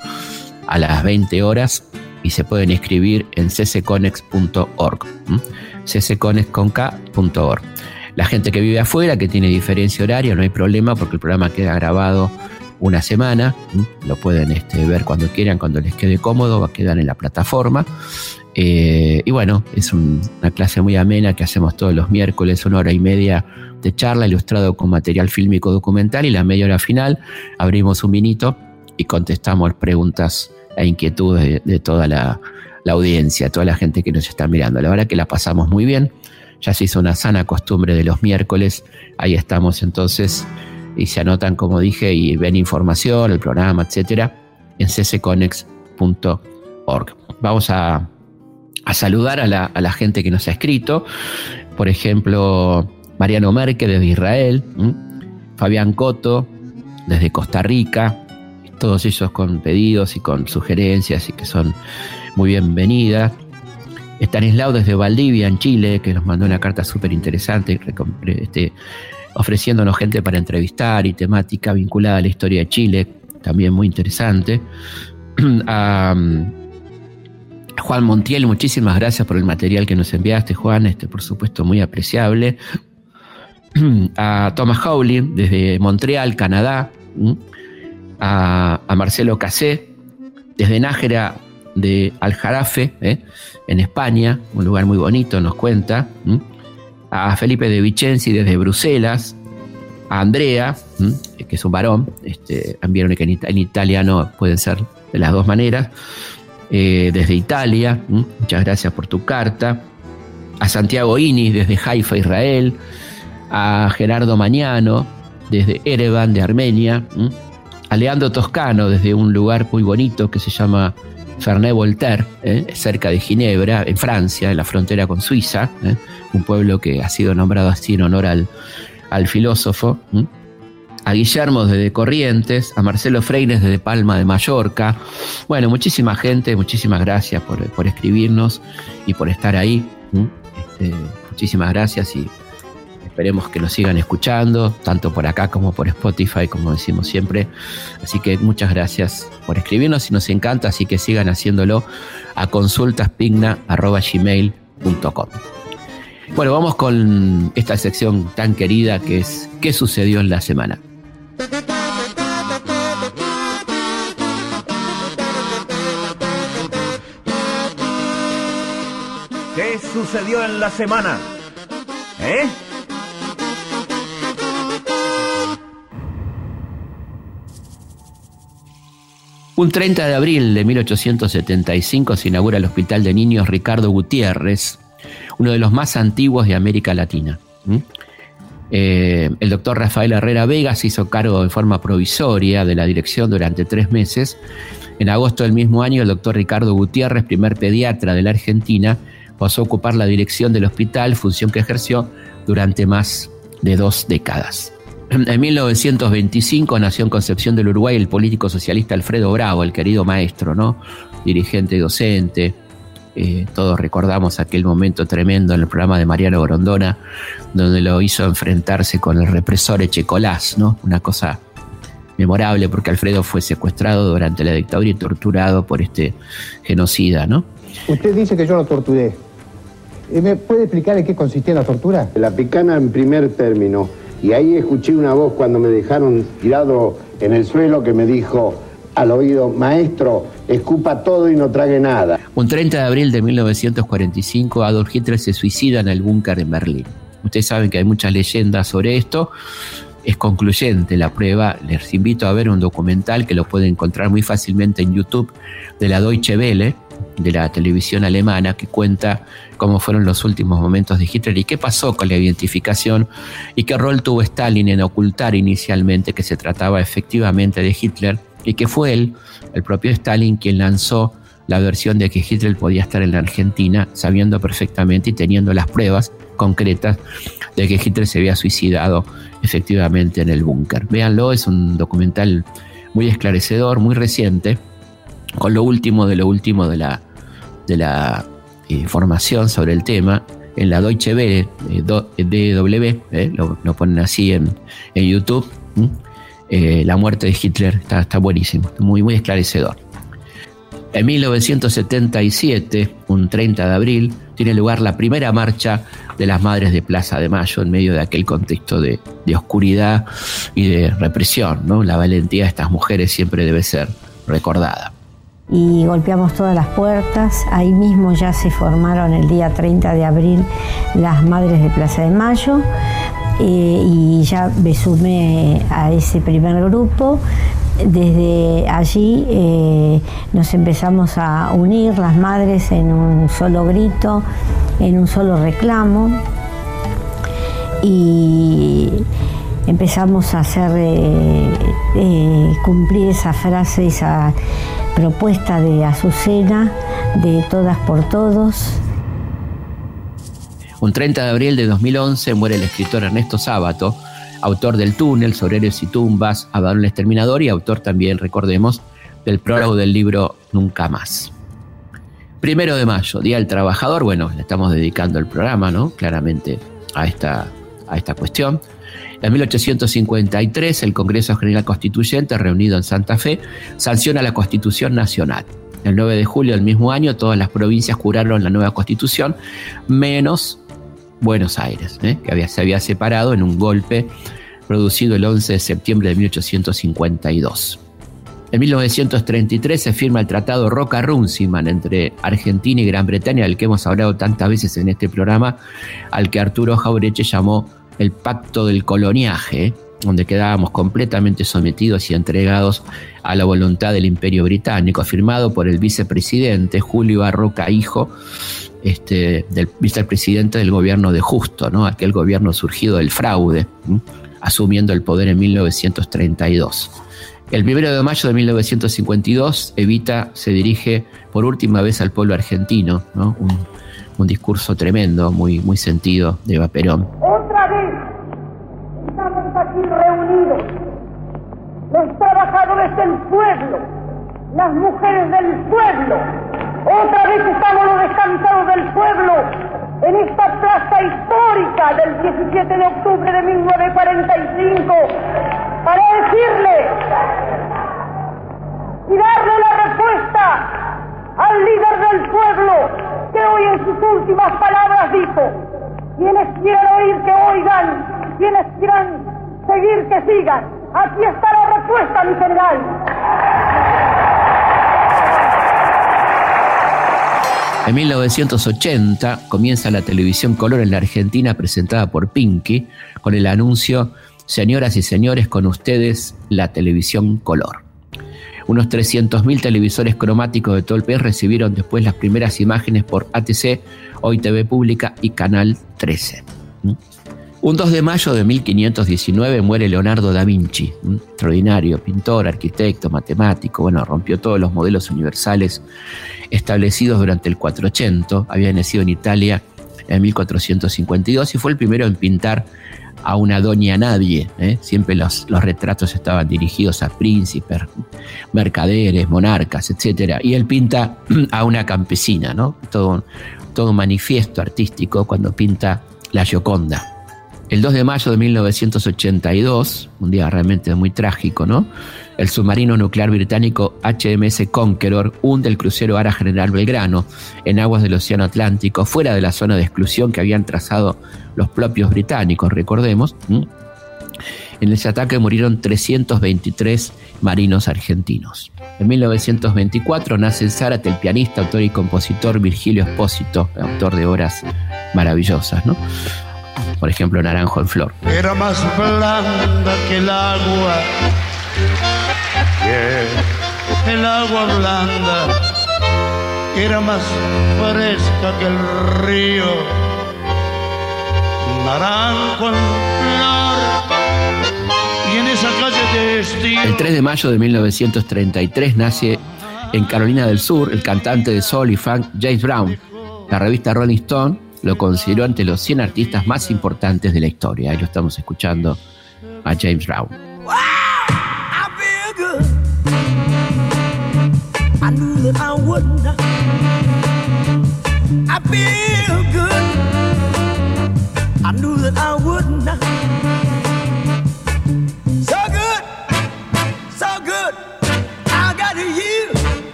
a las 20 horas y se pueden inscribir en ccconex.org. ccconex.org. La gente que vive afuera, que tiene diferencia horaria, no hay problema porque el programa queda grabado una semana. Lo pueden este, ver cuando quieran, cuando les quede cómodo, quedar en la plataforma. Eh, y bueno, es una clase muy amena que hacemos todos los miércoles, una hora y media de charla ilustrado con material fílmico documental y la media hora final abrimos un minito y contestamos preguntas e inquietudes de, toda la, la, audiencia, toda la gente que nos está mirando. La verdad que la pasamos muy bien ya se hizo una sana costumbre de los miércoles, ahí estamos entonces y se anotan, como dije, y ven información, el programa, etcétera, en ccconex.org. Vamos a, saludar a la, gente que nos ha escrito, por ejemplo, Mariano Merque desde Israel, Fabián Coto desde Costa Rica, todos ellos con pedidos y con sugerencias y que son muy bienvenidas. Estanislao desde Valdivia, en Chile, que nos mandó una carta súper interesante, este, ofreciéndonos gente para entrevistar y temática vinculada a la historia de Chile, también muy interesante. a, um, Juan Montiel, muchísimas gracias por el material que nos enviaste, Juan, este, por supuesto muy apreciable. a Thomas Howley, desde Montreal, Canadá. A, a Marcelo Cassé, desde Nájera, de Aljarafe, ¿eh? en España, un lugar muy bonito, nos cuenta. A Felipe de Vicenzi desde Bruselas. A Andrea, que es un varón, este, vieron que en, italiano pueden ser de las dos maneras. Eh, desde Italia, muchas gracias por tu carta. A Santiago Ini desde Haifa, Israel. A Gerardo Mañano desde Erevan, de Armenia. A Leandro Toscano desde un lugar muy bonito que se llama Ferney-Voltaire, ¿eh? cerca de Ginebra, en Francia, en la frontera con Suiza, ¿eh? un pueblo que ha sido nombrado así en honor al, al filósofo. A Guillermo desde Corrientes, a Marcelo Freires desde Palma de Mallorca. Bueno, muchísima gente, muchísimas gracias por, escribirnos y por estar ahí. Este, muchísimas gracias y Esperemos que nos sigan escuchando, tanto por acá como por Spotify, como decimos siempre. Así que muchas gracias por escribirnos y nos encanta, así que sigan haciéndolo a consultaspigna.gmail.com. Bueno, vamos con esta sección tan querida que es ¿Qué sucedió en la semana? ¿Qué sucedió en la semana? ¿Eh? Un 30 de abril de 1875 se inaugura el Hospital de Niños Ricardo Gutiérrez, uno de los más antiguos de América Latina. Eh, el doctor Rafael Herrera Vega se hizo cargo de forma provisoria de la dirección durante tres meses. En agosto del mismo año, el doctor Ricardo Gutiérrez, primer pediatra de la Argentina, pasó a ocupar la dirección del hospital, función que ejerció durante más de dos décadas. En 1925 nació en Concepción del Uruguay el político socialista Alfredo Bravo, el querido maestro, ¿no? Dirigente y docente. Eh, todos recordamos aquel momento tremendo en el programa de Mariano Grondona, donde lo hizo enfrentarse con el represor Echecolás, ¿no? Una cosa memorable porque Alfredo fue secuestrado durante la dictadura y torturado por este genocida, ¿no? Usted dice que yo lo torturé. ¿Me puede explicar en qué consistía la tortura? La picana en primer término y ahí escuché una voz cuando me dejaron tirado en el suelo que me dijo al oído, maestro, escupa todo y no trague nada. Un 30 de abril de 1945, Adolf Hitler se suicida en el búnker en Berlín. Ustedes saben que hay muchas leyendas sobre esto. Es concluyente la prueba. Les invito a ver un documental que lo pueden encontrar muy fácilmente en YouTube de la Deutsche Welle, de la televisión alemana que cuenta cómo fueron los últimos momentos de Hitler y qué pasó con la identificación y qué rol tuvo Stalin en ocultar inicialmente que se trataba efectivamente de Hitler y que fue él, el propio Stalin, quien lanzó la versión de que Hitler podía estar en la Argentina, sabiendo perfectamente y teniendo las pruebas concretas de que Hitler se había suicidado efectivamente en el búnker. Véanlo, es un documental muy esclarecedor, muy reciente, con lo último de lo último de la, de la información sobre el tema. En la Deutsche Welle, eh, DW, eh, lo, ponen así en, en YouTube. Eh, la muerte de Hitler está, está buenísimo, muy, muy esclarecedor. En 1977, un 30 de abril, tiene lugar la primera marcha de las Madres de Plaza de Mayo en medio de aquel contexto de, oscuridad y de represión. ¿no? La valentía de estas mujeres siempre debe ser recordada. Y golpeamos todas las puertas, ahí mismo ya se formaron el día 30 de abril las Madres de Plaza de Mayo eh, y ya me sumé a ese primer grupo. Desde allí eh, nos empezamos a unir las madres en un solo grito, en un solo reclamo y empezamos a hacer eh, cumplir esa frase, esa propuesta de Azucena de todas por todos. Un 30 de abril de 2011 muere el escritor Ernesto Sábato, autor del túnel sobre héroes y tumbas, el Exterminador y autor también, recordemos, del prólogo del libro Nunca Más. Primero de mayo, Día del Trabajador, bueno, le estamos dedicando el programa, ¿no? Claramente a esta, a esta cuestión. En 1853, el Congreso General Constituyente, reunido en Santa Fe, sanciona la Constitución Nacional. El 9 de julio del mismo año, todas las provincias juraron la nueva Constitución, menos Buenos Aires, ¿eh? que había, se había separado en un golpe producido el 11 de septiembre de 1852. En 1933 se firma el Tratado Roca-Runciman entre Argentina y Gran Bretaña, del que hemos hablado tantas veces en este programa, al que Arturo Jaureche llamó el Pacto del Coloniaje, donde quedábamos completamente sometidos y entregados a la voluntad del Imperio Británico, firmado por el vicepresidente Julio Arroca Hijo, este, del vicepresidente del gobierno de Justo, ¿no? aquel gobierno surgido del fraude, asumiendo el poder en 1932. El primero de mayo de 1952, Evita se dirige por última vez al pueblo argentino, un, discurso tremendo, muy, muy sentido de Eva los trabajadores del pueblo, las mujeres del pueblo, otra vez estamos los descansados del pueblo en esta plaza histórica del 17 de octubre de 1945 para decirle y darle la respuesta al líder del pueblo que hoy en sus últimas palabras dijo, quienes quieran oír que oigan, quienes quieran seguir que sigan. Aquí está la respuesta, mi general. En 1980 comienza la televisión color en la Argentina presentada por Pinky con el anuncio Señoras y señores, con ustedes la televisión color. Unos 300.000 televisores cromáticos de todo el país recibieron después las primeras imágenes por ATC, Hoy TV Pública y Canal 13. Un 2 de mayo de 1519 muere Leonardo da Vinci, extraordinario pintor, arquitecto, matemático, bueno, rompió todos los modelos universales establecidos durante el 480, había nacido en Italia en 1452 y fue el primero en pintar a una doña nadie. ¿eh? Siempre los, los, retratos estaban dirigidos a príncipes, mercaderes, monarcas, etc. Y él pinta a una campesina, ¿no? Todo, todo un manifiesto artístico cuando pinta la Gioconda. El 2 de mayo de 1982, un día realmente muy trágico, ¿no? El submarino nuclear británico HMS Conqueror hunde el crucero Ara General Belgrano en aguas del Océano Atlántico, fuera de la zona de exclusión que habían trazado los propios británicos, recordemos. En ese ataque murieron 323 marinos argentinos. En 1924 nace en Zárate el pianista, autor y compositor Virgilio Espósito, autor de obras maravillosas, ¿no? Por ejemplo Naranjo en Flor. Era más blanda que el agua, el agua blanda, era más fresca que el río, Naranjo en Flor. Y en esa calle de El 3 de mayo de 1933 nace En Carolina del Sur, el cantante de soul y funk James Brown, la revista Rolling Stone lo consideró entre los 100 artistas más importantes de la historia. Ahí lo estamos escuchando a James Brown.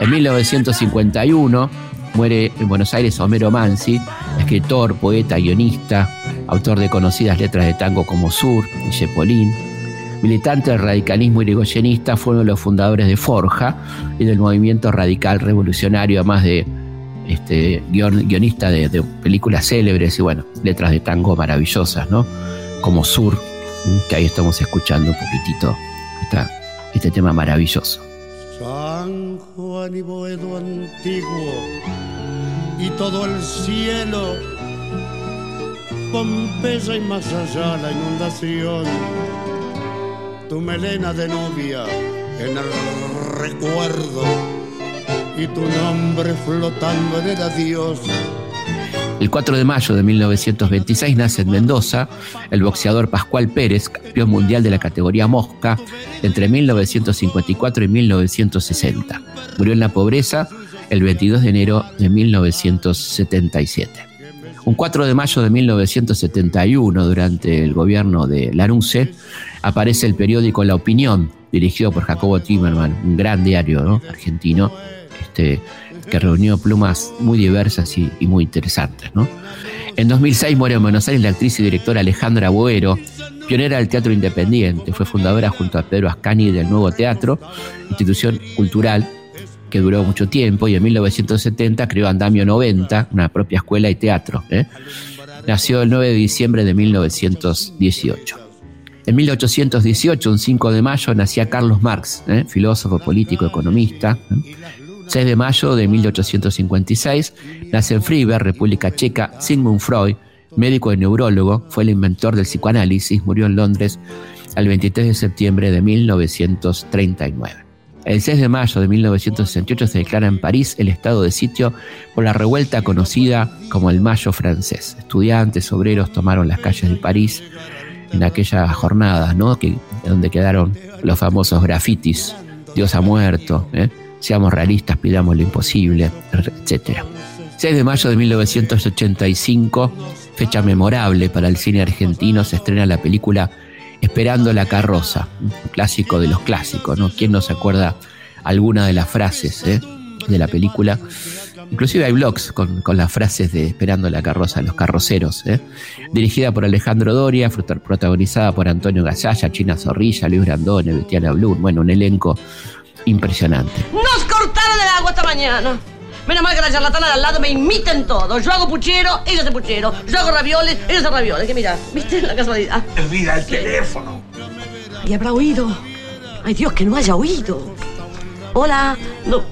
En 1951 muere en Buenos Aires Homero Mansi, escritor, poeta, guionista, autor de conocidas letras de tango como Sur y Chepolín. Militante del radicalismo irigoyenista, fue uno de los fundadores de Forja y del movimiento radical revolucionario, además de este, guion- guionista de, películas célebres y bueno, letras de tango maravillosas, ¿no? Como Sur, que ahí estamos escuchando un poquitito este tema maravilloso. San Juan y Boedo antiguo y todo el cielo, Pompeya y más allá la inundación, tu melena de novia en el recuerdo y tu nombre flotando en el adiós. El 4 de mayo de 1926 nace en Mendoza el boxeador Pascual Pérez, campeón mundial de la categoría mosca entre 1954 y 1960. Murió en la pobreza el 22 de enero de 1977. Un 4 de mayo de 1971, durante el gobierno de Larunce, aparece el periódico La Opinión, dirigido por Jacobo Timerman, un gran diario ¿no? argentino, este, que reunió plumas muy diversas y, muy interesantes. En 2006 muere en Buenos Aires la actriz y directora Alejandra Boero, pionera del teatro independiente. Fue fundadora junto a Pedro Ascani del Nuevo Teatro, institución cultural que duró mucho tiempo y en 1970 creó Andamio 90, una propia escuela y teatro. ¿eh? Nació el 9 de diciembre de 1918. En 1818, un 5 de mayo, nacía Carlos Marx, ¿eh? filósofo, político, economista. ¿eh? 6 de mayo de 1856, nace en Freiberg, República Checa, Sigmund Freud, médico y neurólogo, fue el inventor del psicoanálisis, murió en Londres el 23 de septiembre de 1939. El 6 de mayo de 1968 se declara en París el estado de sitio por la revuelta conocida como el Mayo francés. Estudiantes, obreros tomaron las calles de París en aquella jornada, ¿no? Que, donde quedaron los famosos grafitis, Dios ha muerto, ¿eh? Seamos realistas, pidamos lo imposible, etc. 6 de mayo de 1985, fecha memorable para el cine argentino, se estrena la película Esperando la carroza, un clásico de los clásicos, ¿no? ¿Quién no se acuerda alguna de las frases eh, de la película? Inclusive hay blogs con, las frases de Esperando la carroza, los carroceros. ¿eh? Dirigida por Alejandro Doria, protagonizada por Antonio Gasalla, China Zorrilla, Luis Brandone, Betiana Blum. Bueno, un elenco impresionante. Nos cortaron el agua esta mañana. Menos mal que la charlatana de al lado me imiten todo. Yo hago puchero, ella hace puchero. Yo hago ravioles, ella hace ravioles. Que mira, ¿viste la casualidad? Mira el teléfono. Y habrá oído. Ay, Dios, que no haya oído. Hola. No.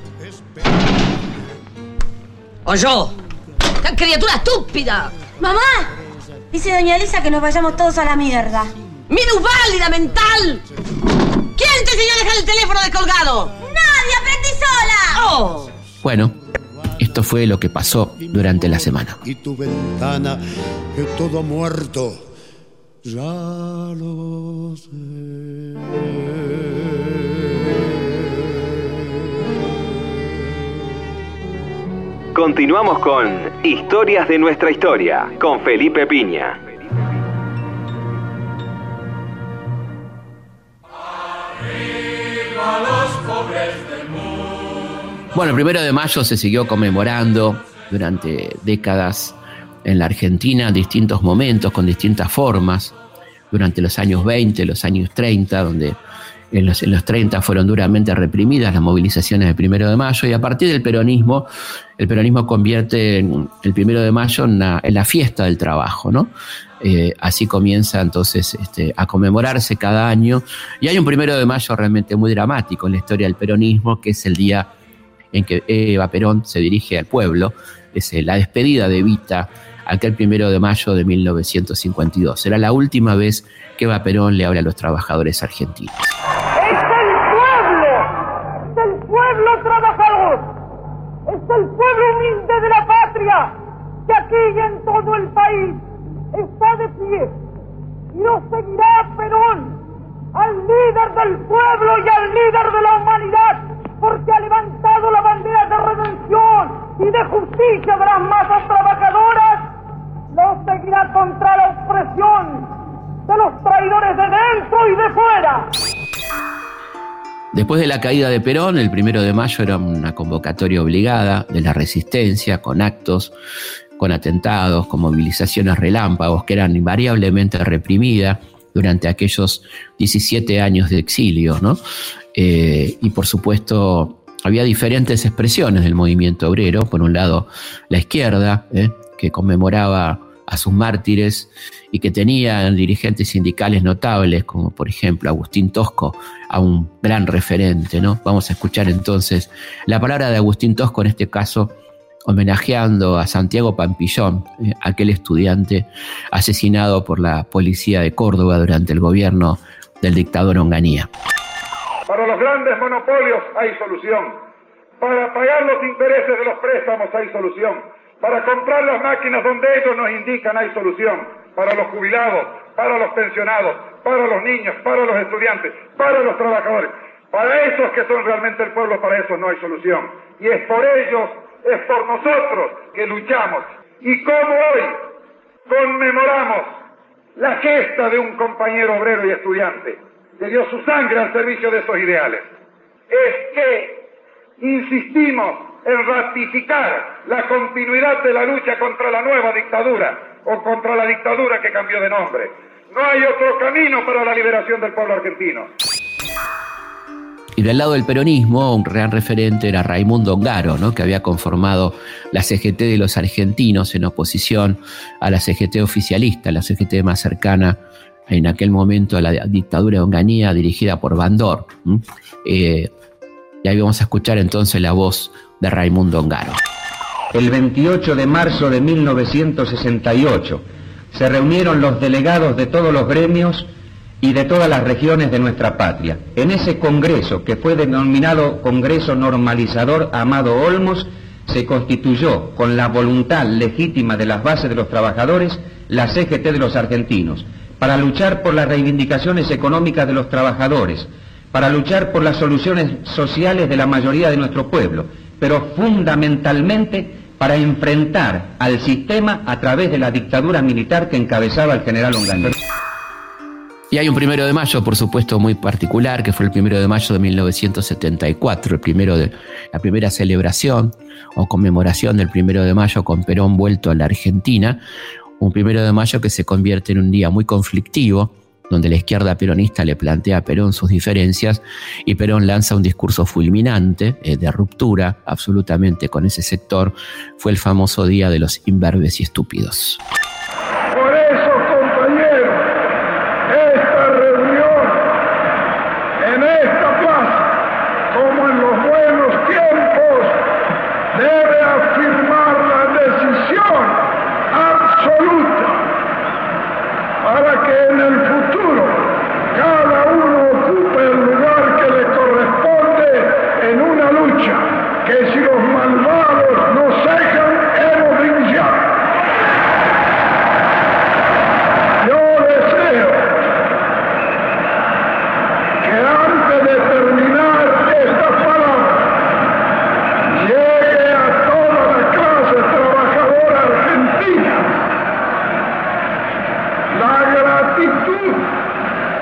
O yo. ¡Qué criatura estúpida! ¡Mamá! Dice doña Elisa que nos vayamos todos a la mierda. ¡Minusválida mental! ¿Quién te enseñó a dejar el teléfono descolgado? ¡Nadie! ¡Aprendí sola! ¡Oh! Bueno, esto fue lo que pasó durante la semana. Y tu ventana, que todo muerto, ya lo sé. Continuamos con Historias de nuestra historia con Felipe Piña. Bueno, el primero de mayo se siguió conmemorando durante décadas en la Argentina en distintos momentos, con distintas formas, durante los años 20, los años 30, donde en los, en los 30 fueron duramente reprimidas las movilizaciones del primero de mayo, y a partir del peronismo, el peronismo convierte en el primero de mayo en la, fiesta del trabajo, ¿no? Eh, así comienza entonces este, a conmemorarse cada año, y hay un primero de mayo realmente muy dramático en la historia del peronismo, que es el día en que Eva Perón se dirige al pueblo, es la despedida de Evita aquel primero de mayo de 1952. Será la última vez que Eva Perón le habla a los trabajadores argentinos. País está de pie y no seguirá Perón, al líder del pueblo y al líder de la humanidad, porque ha levantado la bandera de redención y de justicia de las masas trabajadoras, no seguirá contra la opresión de los traidores de dentro y de fuera. Después de la caída de Perón, el primero de mayo era una convocatoria obligada de la resistencia, con actos, con atentados, con movilizaciones relámpagos que eran invariablemente reprimidas durante aquellos 17 años de exilio, ¿no? Eh, y por supuesto, había diferentes expresiones del movimiento obrero. Por un lado, la izquierda, ¿eh? que conmemoraba a sus mártires y que tenían dirigentes sindicales notables, como por ejemplo Agustín Tosco, a un gran referente, ¿no? Vamos a escuchar entonces la palabra de Agustín Tosco, en este caso, homenajeando a Santiago Pampillón, eh, aquel estudiante asesinado por la policía de Córdoba durante el gobierno del dictador Onganía. Para los grandes monopolios hay solución. Para pagar los intereses de los préstamos hay solución. Para comprar las máquinas donde ellos nos indican hay solución. Para los jubilados, para los pensionados, para los niños, para los estudiantes, para los trabajadores. Para esos que son realmente el pueblo, para eso no hay solución. Y es por ellos, es por nosotros que luchamos. Y como hoy conmemoramos la gesta de un compañero obrero y estudiante que dio su sangre al servicio de esos ideales, es que insistimos en ratificar la continuidad de la lucha contra la nueva dictadura o contra la dictadura que cambió de nombre. No hay otro camino para la liberación del pueblo argentino. Y del lado del peronismo, un gran referente era Raimundo Ongaro, ¿no? que había conformado la CGT de los argentinos en oposición a la CGT oficialista, la CGT más cercana en aquel momento a la dictadura de Onganía dirigida por Bandor. Eh, y ahí vamos a escuchar entonces la voz de Raimundo Ongaro. El 28 de marzo de 1968 se reunieron los delegados de todos los gremios y de todas las regiones de nuestra patria. En ese congreso, que fue denominado Congreso Normalizador Amado Olmos, se constituyó con la voluntad legítima de las bases de los trabajadores la CGT de los argentinos, para luchar por las reivindicaciones económicas de los trabajadores, para luchar por las soluciones sociales de la mayoría de nuestro pueblo, pero fundamentalmente para enfrentar al sistema a través de la dictadura militar que encabezaba el general Onganía. Y hay un primero de mayo, por supuesto, muy particular, que fue el primero de mayo de 1974, el primero de, la primera celebración o conmemoración del primero de mayo con Perón vuelto a la Argentina. Un primero de mayo que se convierte en un día muy conflictivo, donde la izquierda peronista le plantea a Perón sus diferencias y Perón lanza un discurso fulminante eh, de ruptura absolutamente con ese sector. Fue el famoso Día de los Imberbes y Estúpidos. Por eso, compañeros, esta reunión en esta plaza, como en los buenos tiempos, debe afirmar la decisión absoluta para que en el futuro cada uno ocupe el lugar que le corresponde en una lucha que si los malvados no cejan, hemos de iniciar. Yo deseo que antes de terminar estas palabras llegue a toda la clase trabajadora argentina la gratitud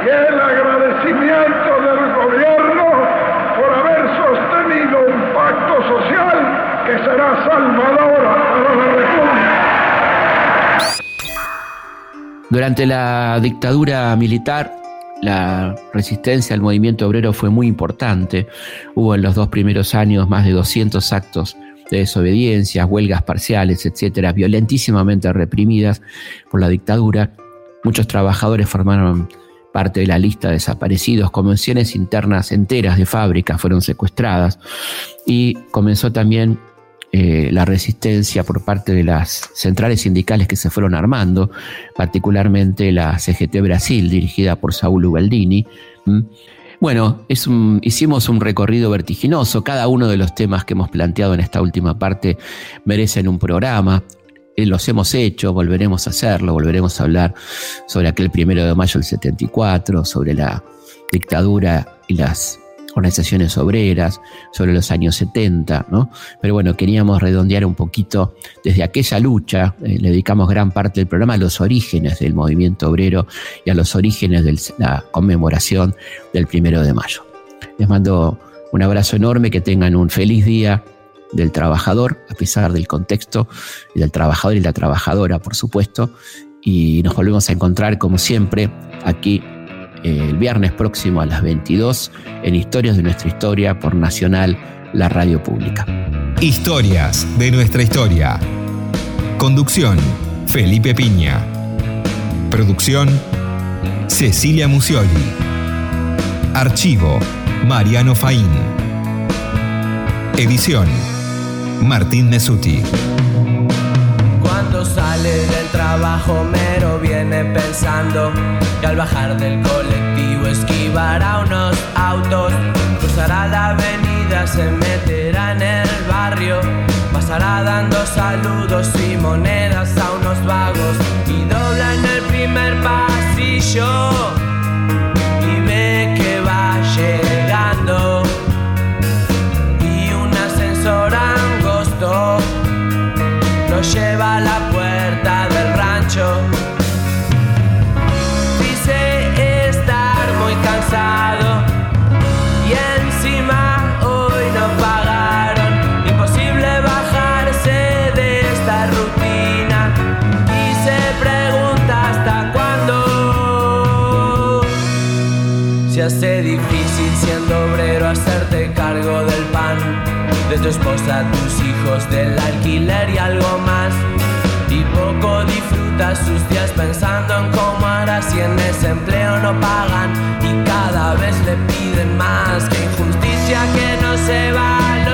y el agradecimiento del gobierno por haber sostenido un pacto social que será salvadora para la República. Durante la dictadura militar, la resistencia al movimiento obrero fue muy importante. Hubo en los dos primeros años más de 200 actos de desobediencia, huelgas parciales, etcétera, violentísimamente reprimidas por la dictadura. Muchos trabajadores formaron parte de la lista de desaparecidos, convenciones internas enteras de fábricas fueron secuestradas y comenzó también eh, la resistencia por parte de las centrales sindicales que se fueron armando, particularmente la CGT Brasil, dirigida por Saúl Ubaldini. Bueno, hicimos un recorrido vertiginoso. Cada uno de los temas que hemos planteado en esta última parte merecen un programa. Eh, Los hemos hecho, volveremos a hacerlo, volveremos a hablar sobre aquel primero de mayo del 74, sobre la dictadura y las organizaciones obreras, sobre los años 70, ¿no? Pero bueno, queríamos redondear un poquito desde aquella lucha, eh, le dedicamos gran parte del programa a los orígenes del movimiento obrero y a los orígenes de la conmemoración del primero de mayo. Les mando un abrazo enorme, que tengan un feliz día del trabajador, a pesar del contexto, y del trabajador y la trabajadora, por supuesto. Y nos volvemos a encontrar, como siempre, aquí el viernes próximo a las 22 en Historias de nuestra historia por Nacional, la radio pública. Historias de nuestra historia. Conducción, Felipe Piña. Producción, Cecilia Musioli. Archivo, Mariano Faín. Edición, Martín Nesuti. Sale del trabajo mero viene pensando que al bajar del colectivo esquivará unos autos, cruzará la avenida, se meterá en el barrio, pasará dando saludos y monedas a unos vagos. Y dobla en el primer pasillo y ve que va llegando. Y un ascensor angosto lo lleva a la rancho. Dice estar muy cansado y encima hoy no pagaron. Imposible bajarse de esta rutina y se pregunta hasta cuándo. Se hace difícil siendo obrero hacerte cargo del pan de tu esposa, tus hijos, del alquiler y algo más. Sus días pensando en cómo hará si en ese empleo no pagan y cada vez le piden más. Que injusticia que no se valore,